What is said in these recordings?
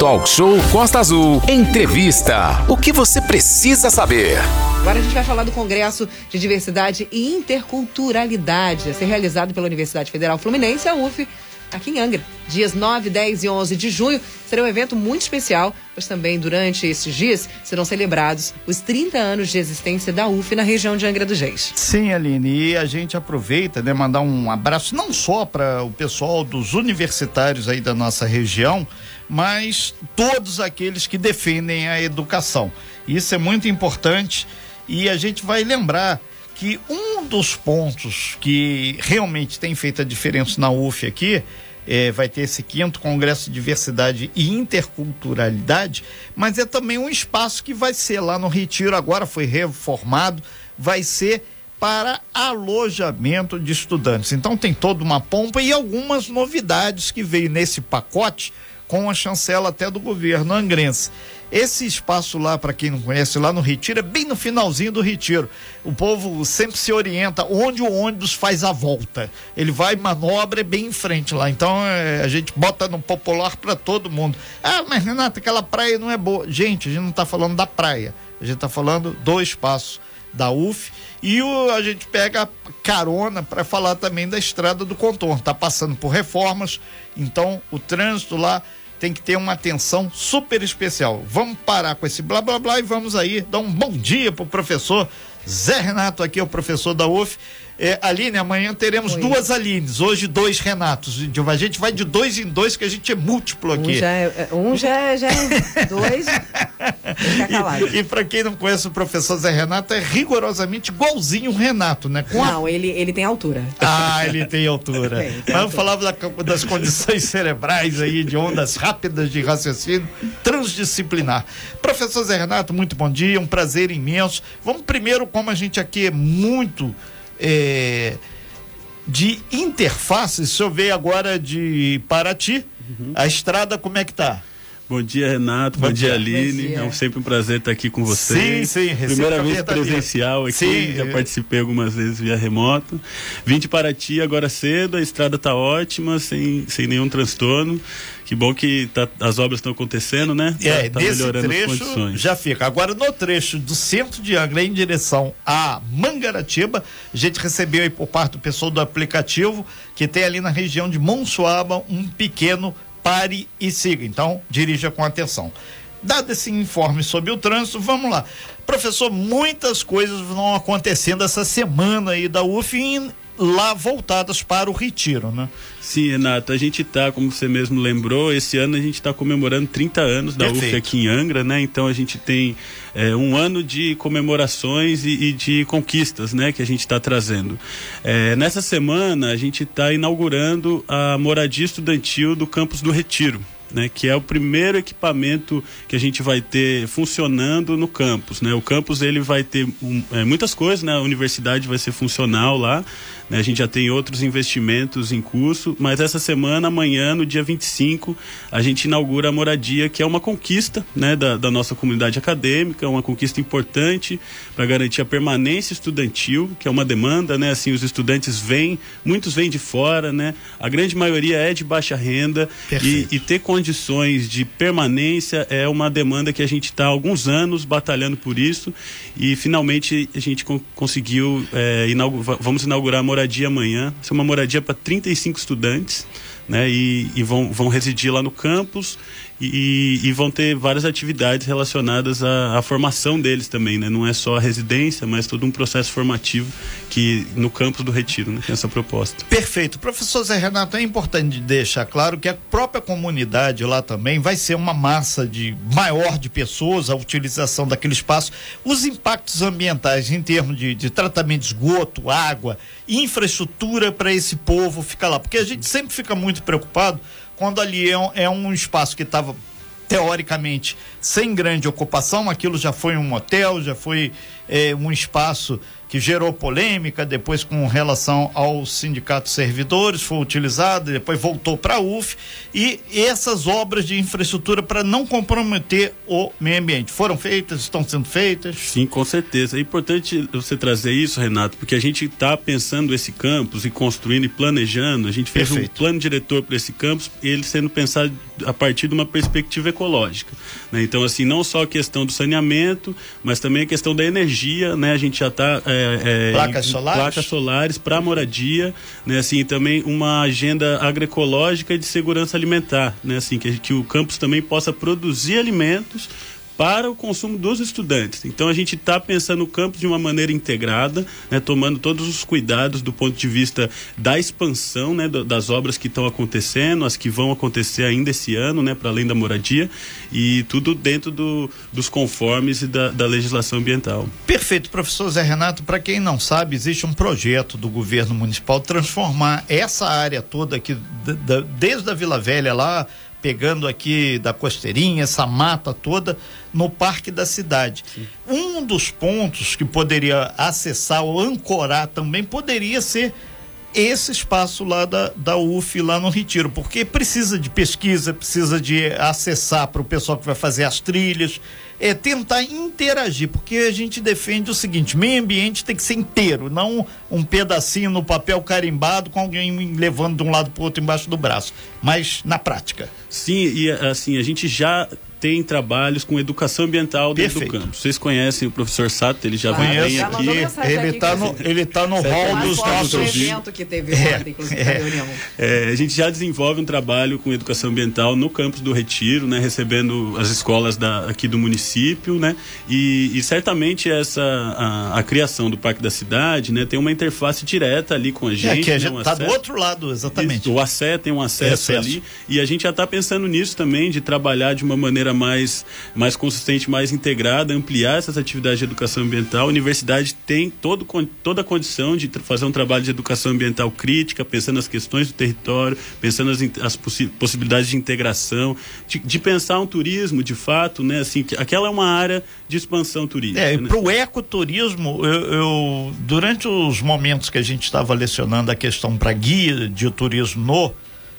Talk Show Costa Azul. Entrevista. O que você precisa saber? Agora a gente vai falar do Congresso de Diversidade e Interculturalidade, a ser realizado pela Universidade Federal Fluminense, a UF, aqui em Angra. Dias 9, 10 e 11 de junho será um evento muito especial, pois também durante esses dias serão celebrados os 30 anos de existência da UF na região de Angra dos Reis. Sim, Aline, e a gente aproveita, né, mandar um abraço não só para o pessoal dos universitários aí da nossa região, mas todos aqueles que defendem a educação. Isso é muito importante e a gente vai lembrar que um dos pontos que realmente tem feito a diferença na UF aqui é, vai ter esse quinto Congresso de Diversidade e Interculturalidade, mas é também um espaço que vai ser lá no Retiro, agora foi reformado, vai ser para alojamento de estudantes. Então tem toda uma pompa e algumas novidades que veio nesse pacote com a chancela até do governo angrense. Esse espaço lá, para quem não conhece, lá no Retiro, é bem no finalzinho do Retiro. O povo sempre se orienta onde o ônibus faz a volta. Ele vai manobra é bem em frente lá. Então é, a gente bota no popular para todo mundo. Ah, mas Renata, aquela praia não é boa. Gente, a gente não está falando da praia. A gente está falando do espaço da UF e o, a gente pega carona para falar também da estrada do contorno. Está passando por reformas, então o trânsito lá tem que ter uma atenção super especial. Vamos parar com esse blá blá blá e vamos aí dar um bom dia pro professor Zé Renato, aqui é o professor da UF. É, Aline, amanhã teremos Oi. duas Alines, hoje dois Renatos. A gente vai de dois em dois, que a gente é múltiplo aqui. Um já é, é um já é, já é dois. e, e para quem não conhece o professor Zé Renato, é rigorosamente igualzinho o Renato, né? Com não, a... ele, ele tem altura. Ah, ele tem altura. tem Mas eu falava da, das condições cerebrais aí, de ondas rápidas de raciocínio, transdisciplinar. Professor Zé Renato, muito bom dia, um prazer imenso. Vamos primeiro, como a gente aqui é muito é, de interface. Se eu ver agora de Paraty, uhum. a estrada como é que tá? Bom dia, Renato. Bom, Bom dia, Aline. Dia. É sempre um prazer estar aqui com vocês. Sim, sim. Primeira vez presencial aqui. Sim, já participei algumas vezes via remoto. Vim de Paraty agora cedo, a estrada está ótima, sem, sem nenhum transtorno. Que bom que tá, as obras estão acontecendo, né? É, tá, tá melhorando trecho as condições. já fica. Agora, no trecho do centro de Angra em direção a Mangaratiba, a gente recebeu aí por parte do pessoal do aplicativo que tem ali na região de Monsuaba um pequeno pare e siga. Então, dirija com atenção. Dado esse informe sobre o trânsito, vamos lá. Professor, muitas coisas vão acontecendo essa semana aí da UF lá voltadas para o retiro, né? Sim, Renato, a gente está, como você mesmo lembrou, esse ano a gente está comemorando 30 anos da Perfeito. UF aqui em Angra, né? Então a gente tem é, um ano de comemorações e, e, de conquistas, né? Que a gente está trazendo. É, nessa semana a gente está inaugurando a moradia estudantil do campus do Retiro né, que é o primeiro equipamento que a gente vai ter funcionando no campus. Né? O campus ele vai ter um, é, muitas coisas, né? a universidade vai ser funcional lá, né? a gente já tem outros investimentos em curso, mas essa semana, amanhã, no dia 25, a gente inaugura a moradia, que é uma conquista né, da, da nossa comunidade acadêmica, uma conquista importante para garantir a permanência estudantil, que é uma demanda, né? assim, os estudantes vêm, muitos vêm de fora, né? a grande maioria é de baixa renda e, e ter condições condições de permanência é uma demanda que a gente está há alguns anos batalhando por isso e finalmente a gente conseguiu é, vamos inaugurar a moradia amanhã. Isso é uma moradia para 35 estudantes né? E, e, vão, vão residir lá no campus e, e vão ter várias atividades relacionadas à, à, formação deles também, né? Não é só a residência, mas todo um processo formativo que no campus do Retiro, né? Tem essa proposta. Perfeito. Professor Zé Renato, é importante deixar claro que a própria comunidade lá também vai ser uma massa de maior de pessoas, a utilização daquele espaço, os impactos ambientais em termos de, de tratamento de esgoto, água, infraestrutura para esse povo ficar lá, porque a gente sempre fica muito preocupado quando ali é um, é um espaço que estava teoricamente sem grande ocupação, aquilo já foi um hotel, já foi é, um espaço que gerou polêmica depois com relação ao sindicato de servidores, foi utilizado, depois voltou para a UF e essas obras de infraestrutura para não comprometer o meio ambiente foram feitas, estão sendo feitas? Sim, com certeza. É importante você trazer isso, Renato, porque a gente está pensando esse campus e construindo e planejando. A gente fez Perfeito. um plano diretor para esse campus, ele sendo pensado a partir de uma perspectiva ecológica. Né? Então, assim, não só a questão do saneamento, mas também a questão da energia, né? A gente já está é, é, placas solares, placas solares para moradia, né? Assim, também uma agenda agroecológica e de segurança alimentar, né? Assim, que, que o campus também possa produzir alimentos para o consumo dos estudantes. Então a gente está pensando o campus de uma maneira integrada, né, tomando todos os cuidados do ponto de vista da expansão né, das obras que estão acontecendo, as que vão acontecer ainda esse ano, né, para além da moradia, e tudo dentro do, dos conformes e da, da legislação ambiental. Perfeito, professor Zé Renato. Para quem não sabe, existe um projeto do governo municipal transformar essa área toda aqui, desde a Vila Velha lá pegando aqui da costeirinha, essa mata toda, no parque da cidade. Sim. Um dos pontos que poderia acessar ou ancorar também poderia ser esse espaço lá da, da UF, lá no Retiro, porque precisa de pesquisa, precisa de acessar para o pessoal que vai fazer as trilhas, é tentar interagir, porque a gente defende o seguinte: meio ambiente tem que ser inteiro, não um pedacinho no papel carimbado com alguém levando de um lado para o outro embaixo do braço, mas na prática. Sim, e assim, a gente já tem trabalhos com educação ambiental dentro Perfeito. do campo. Vocês conhecem o professor Sato, ele já vem aqui. Ele está no, ele tá no hall dos nossos. que teve é, ontem, é, é, a gente já desenvolve um trabalho com educação ambiental no campus do Retiro, né, recebendo as escolas da, aqui do município, né, e, e certamente essa a, a, criação do Parque da Cidade, né, tem uma interface direta ali com a gente. É, que a né, está do outro lado, exatamente. Isso, o ACE tem um acesso, acesso ali e a gente já está pensando nisso também de trabalhar de uma maneira maneira mais, mais consistente, mais integrada, ampliar essas atividades de educação ambiental. A universidade tem todo, toda a condição de fazer um trabalho de educação ambiental crítica, pensando nas questões do território, pensando as, as possi possibilidades de integração, de, de, pensar um turismo, de fato, né? Assim, que aquela é uma área de expansão turística. É, né? para o ecoturismo, eu, eu, durante os momentos que a gente estava lecionando a questão para guia de turismo no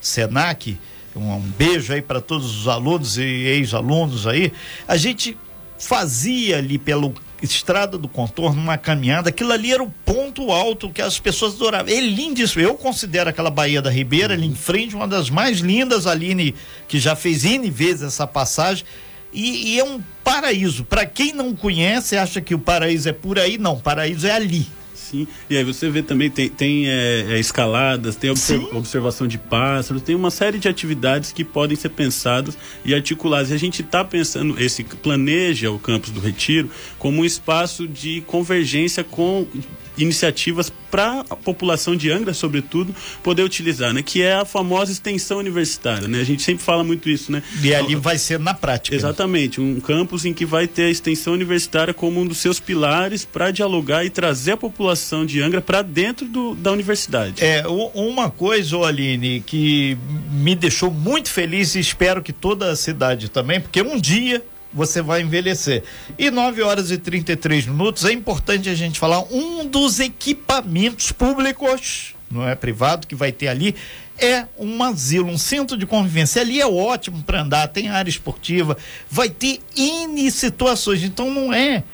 SENAC, um beijo aí para todos os alunos e ex-alunos aí. A gente fazia ali pelo estrada do contorno uma caminhada, aquilo ali era o ponto alto que as pessoas adoravam. É lindíssimo. Eu considero aquela Baía da Ribeira ali em frente uma das mais lindas, Aline, que já fez N vezes essa passagem. E, e é um paraíso. Para quem não conhece, acha que o paraíso é por aí, não. Paraíso é ali sim. E aí você vê também, tem, tem é, é, escaladas, tem observ observação de pássaros, tem uma série de atividades que podem ser pensadas e articuladas. E a gente está pensando, esse planeja o campus do Retiro como um espaço de convergência com iniciativas para a população de Angra, sobretudo, poder utilizar, né? Que é a famosa extensão universitária, né? A gente sempre fala muito isso, né? E ali vai ser na prática. Né? Exatamente, um campus em que vai ter a extensão universitária como um dos seus pilares para dialogar e trazer a população de Angra para dentro do, da universidade. É, uma coisa, Aline, que me deixou muito feliz e espero que toda a cidade também, porque um dia você vai envelhecer. E 9 horas e 33 minutos, é importante a gente falar um dos equipamentos públicos, não é privado, que vai ter ali, é um asilo, um centro de convivência. Ali é ótimo para andar, tem área esportiva, vai ter N situações. Então não é,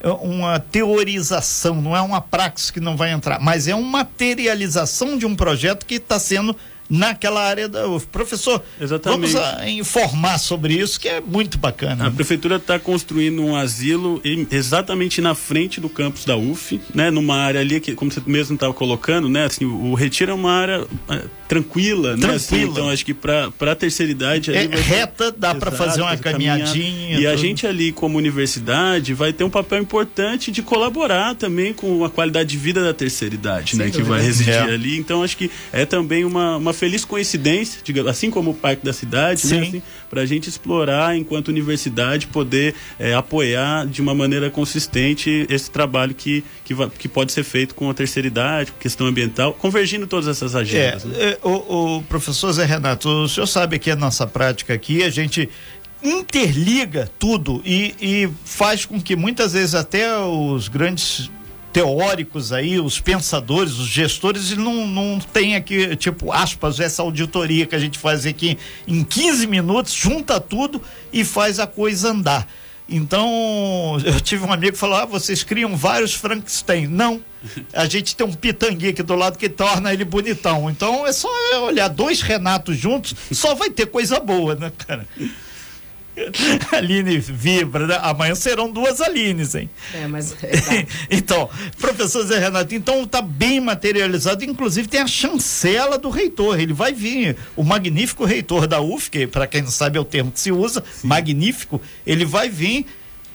é uma teorização, não é uma praxis que não vai entrar, mas é uma materialização de um projeto que está sendo naquela área da UF. Professor, Exatamente. vamos informar sobre isso, que é muito bacana. A né? prefeitura está construindo um asilo em, exatamente na frente do campus da UF, né? Numa área ali que, como você mesmo estava colocando, né? Assim, o, o Retiro é uma área é, tranquila, né? Assim, então acho que para a terceira idade é reta, dá para fazer uma caminhadinha. E tudo. a gente ali como universidade vai ter um papel importante de colaborar também com a qualidade de vida da terceira idade, né? Que vai residir é. ali. Então acho que é também uma, uma feliz coincidência, digamos, assim como o Parque da Cidade, né, assim, para a gente explorar, enquanto universidade, poder é, apoiar de uma maneira consistente esse trabalho que, que, que, pode ser feito com a terceira idade, questão ambiental, convergindo todas essas agendas. É, né? é, o, o professor Zé Renato, o senhor sabe que a nossa prática aqui, a gente interliga tudo e, e faz com que muitas vezes até os grandes teóricos aí, os pensadores, os gestores, e não, não tem aqui, tipo, aspas, essa auditoria que a gente faz aqui em 15 minutos, junta tudo e faz a coisa andar. Então, eu tive um amigo que falou: ah, vocês criam vários Frankenstein. Não. A gente tem um pitanguinha aqui do lado que torna ele bonitão. Então é só olhar dois Renatos juntos, só vai ter coisa boa, né, cara? Aline vibra, né? amanhã serão duas Alines, hein? É, mas. É então, professor Zé Renato, então tá bem materializado, inclusive tem a chancela do reitor, ele vai vir, o magnífico reitor da UF, que para quem não sabe é o termo que se usa, Sim. magnífico, ele vai vir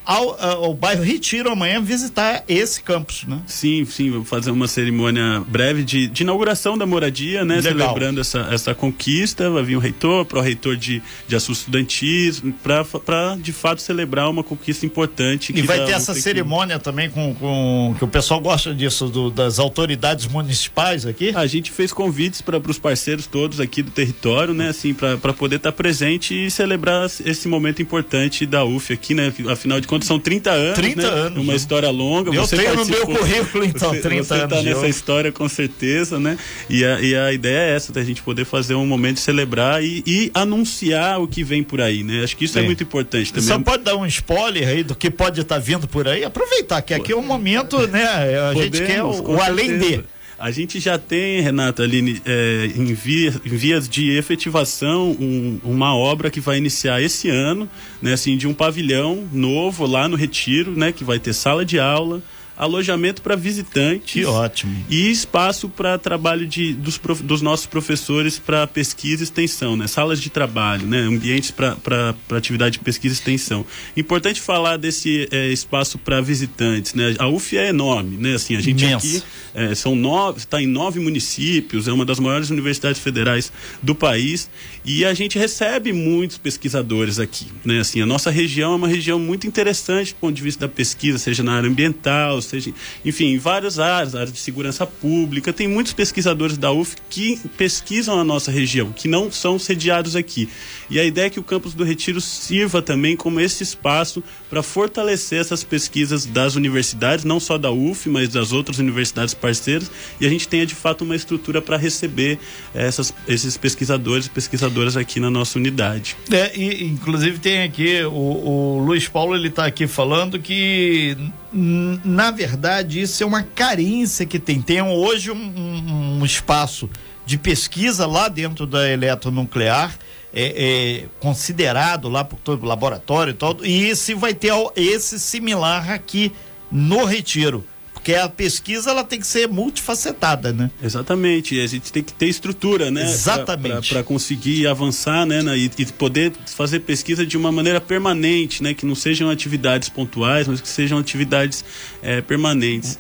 ao, ao bairro Retiro amanhã visitar esse campus, né? Sim, sim, vou fazer uma cerimônia breve de, de inauguração da moradia, né? Legal. Celebrando essa, essa conquista, vai vir o reitor, pró-reitor de, de assuntos estudantis, para de fato celebrar uma conquista importante. E vai ter essa cerimônia também com, com que o pessoal gosta disso, do, das autoridades municipais aqui? A gente fez convites para os parceiros todos aqui do território, né? Assim, para poder estar tá presente e celebrar esse momento importante da UF aqui, né? Afinal de contas, são 30 anos. 30 né? anos. Uma história longa. Eu você tenho no meu currículo, então, você, 30 você anos. Você está nessa história com certeza, né? E a, e a ideia é essa, da gente poder fazer um momento de celebrar e, e anunciar o que vem por aí, né? Acho que isso é, é muito importante também. Só pode dar um spoiler aí do que pode estar tá vindo por aí? Aproveitar que aqui é um momento, né? A Podemos, gente quer o, o além de. A gente já tem, Renata, Aline, é, em, vias de efetivação um, uma obra que vai iniciar esse ano, né, assim, de um pavilhão novo lá no Retiro, né, que vai ter sala de aula, alojamento para visitantes. Que ótimo. E espaço para trabalho de, dos, prof, dos nossos professores para pesquisa e extensão, né? Salas de trabalho, né? Ambientes para atividade de pesquisa e extensão. Importante falar desse é, espaço para visitantes, né? A UF é enorme, né? Assim, a gente Imenso. aqui é, são nove, está em nove municípios, é uma das maiores universidades federais do país e a gente recebe muitos pesquisadores aqui, né? Assim, a nossa região é uma região muito interessante do ponto de vista da pesquisa, seja na área ambiental, seja, enfim, em várias áreas, áreas de segurança pública. Tem muitos pesquisadores da UF que pesquisam a nossa região, que não são sediados aqui. E a ideia é que o campus do Retiro sirva também como esse espaço para fortalecer essas pesquisas das universidades, não só da UF, mas das outras universidades parceiras, e a gente tenha de fato uma estrutura para receber essas, esses pesquisadores e pesquisadoras aqui na nossa unidade. É, e, inclusive tem aqui o, o Luiz Paulo, ele está aqui falando que na verdade isso é uma carência que tem. Tem hoje um, um espaço de pesquisa lá dentro da eletronuclear é, é, considerado lá por todo o laboratório e todo, e esse vai ter esse similar aqui no Retiro. Porque a pesquisa ela tem que ser multifacetada, né? Exatamente. A gente tem que ter estrutura, né? Exatamente. Para conseguir avançar, né? E, e, poder fazer pesquisa de uma maneira permanente, né? Que não sejam atividades pontuais, mas que sejam atividades é, permanentes.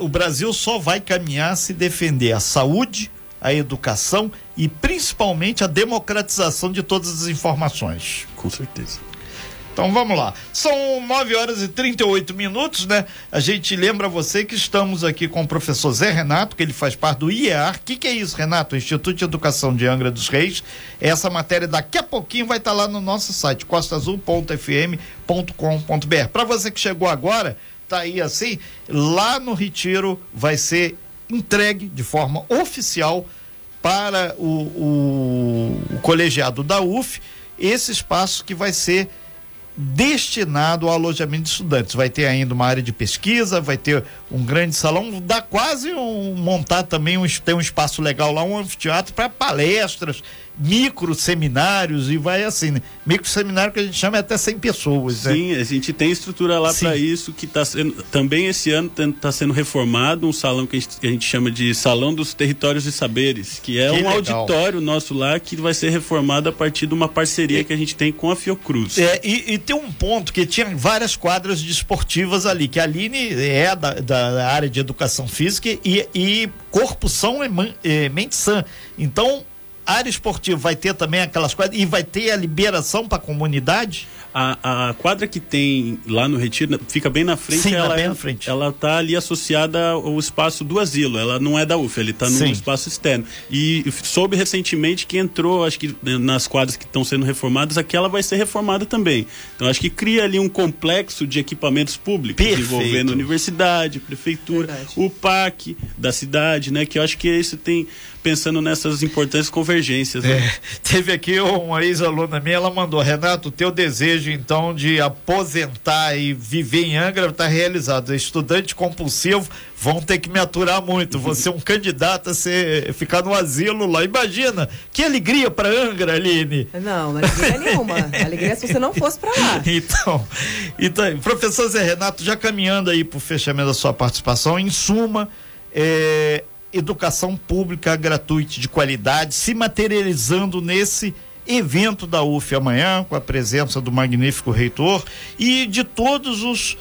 o Brasil só vai caminhar se defender a saúde, a educação e principalmente a democratização de todas as informações. Com certeza. Então vamos lá. São 9 horas e 38 minutos, né? A gente lembra você que estamos aqui com o professor Zé Renato, que ele faz parte do IEAR. O que, que é isso, Renato? Instituto de Educação de Angra dos Reis. Essa matéria daqui a pouquinho vai estar lá no nosso site, costaazul.fm.com.br. Para você que chegou agora, tá aí assim, lá no Retiro vai ser entregue de forma oficial para o, o, o colegiado da UF esse espaço que vai ser destinado ao alojamento de estudantes. Vai ter ainda uma área de pesquisa, vai ter um grande salão, dá quase um montar também um, tem um espaço legal lá, um anfiteatro para palestras micro seminários e vai assim, né? Micro seminário que a gente chama é até 100 pessoas. Né? Sim, né? a gente tem estrutura lá para isso que está sendo também esse ano está sendo reformado um salão que a, gente, que a, gente, chama de Salão dos Territórios e Saberes, que é que um legal. auditório nosso lá que vai ser reformado a partir de uma parceria que a gente tem com a Fiocruz. É, e, e tem um ponto que tinha várias quadras desportivas ali, que a Aline é da, da área de educação física e, e corpo são e, e mente sã. Então área esportiva vai ter também aquelas coisas e vai ter a liberação para a comunidade? A, a quadra que tem lá no Retiro fica bem na frente. Sim, ela, bem é, na frente. ela tá ali associada ao espaço do asilo. Ela não é da UF, ele está no Sim. espaço externo. E soube recentemente que entrou, acho que né, nas quadras que estão sendo reformadas, aquela vai ser reformada também. Então acho que cria ali um complexo de equipamentos públicos, Perfeito. envolvendo universidade, prefeitura, Verdade. o parque da cidade, né? Que eu acho que isso tem pensando nessas importantes convergências. né? É, teve aqui uma ex-aluna minha, ela mandou, Renato, o teu desejo então de aposentar e viver em Angra está realizado. Estudante compulsivo vão ter que me aturar muito. Você é um candidato a ser, ficar no asilo lá. Imagina, que alegria para Angra, Aline. Não, não é alegria nenhuma. Alegria é se você não fosse pra lá. Então, então, professor Zé Renato, já caminhando aí para o fechamento da sua participação, em suma, é, educação pública gratuita de qualidade se materializando nesse evento da UF amanhã, com a presença do magnífico reitor e de todos os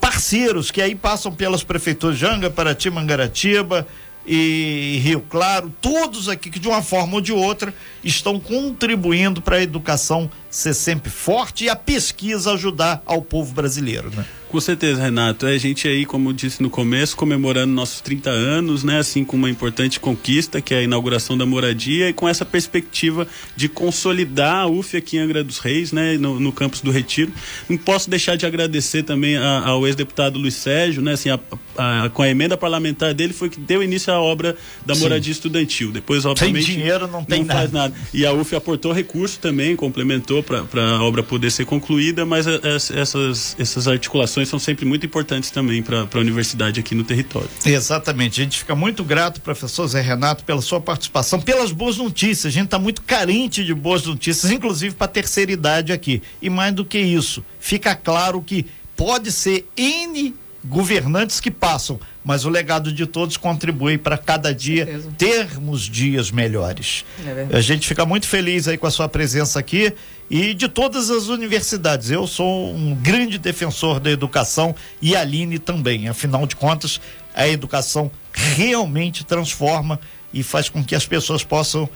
parceiros que aí passam pelas prefeituras de Anga, Paraty, Mangaratiba e Rio Claro, todos aqui que de uma forma ou de outra estão contribuindo para a educação ser sempre forte e a pesquisa ajudar ao povo brasileiro, né? Com certeza, Renato. É a gente aí, como eu disse no começo, comemorando nossos 30 anos, né? Assim, com uma importante conquista, que é a inauguração da moradia, e com essa perspectiva de consolidar a UF aqui em Angra dos Reis, né? No, no campus do Retiro. Não posso deixar de agradecer também a- ao ex-deputado Luiz Sérgio, né? Assim, a- a- com a emenda parlamentar dele foi que deu início à obra da Sim. moradia estudantil. Depois, obviamente. dinheiro, não tem faz nada. nada. E a UF aportou recurso também, complementou para a obra poder ser concluída, mas a- es- essas, essas articulações são sempre muito importantes também para a universidade aqui no território. Exatamente. A gente fica muito grato, professor Zé Renato, pela sua participação, pelas boas notícias. A gente está muito carente de boas notícias, inclusive para a terceira idade aqui. E mais do que isso, fica claro que pode ser N governantes que passam, mas o legado de todos contribui para cada dia termos dias melhores. É. A gente fica muito feliz aí com a sua presença aqui e de todas as universidades. Eu sou um grande defensor da educação e a Aline também. Afinal de contas, a educação realmente transforma e faz com que as pessoas possam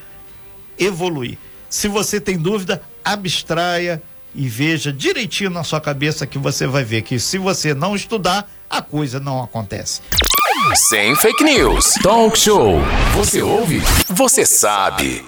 evoluir. Se você tem dúvida, abstraia e veja direitinho na sua cabeça que você vai ver que se você não estudar, a coisa não acontece. Sem fake news. Talk show. Você ouve? Você sabe.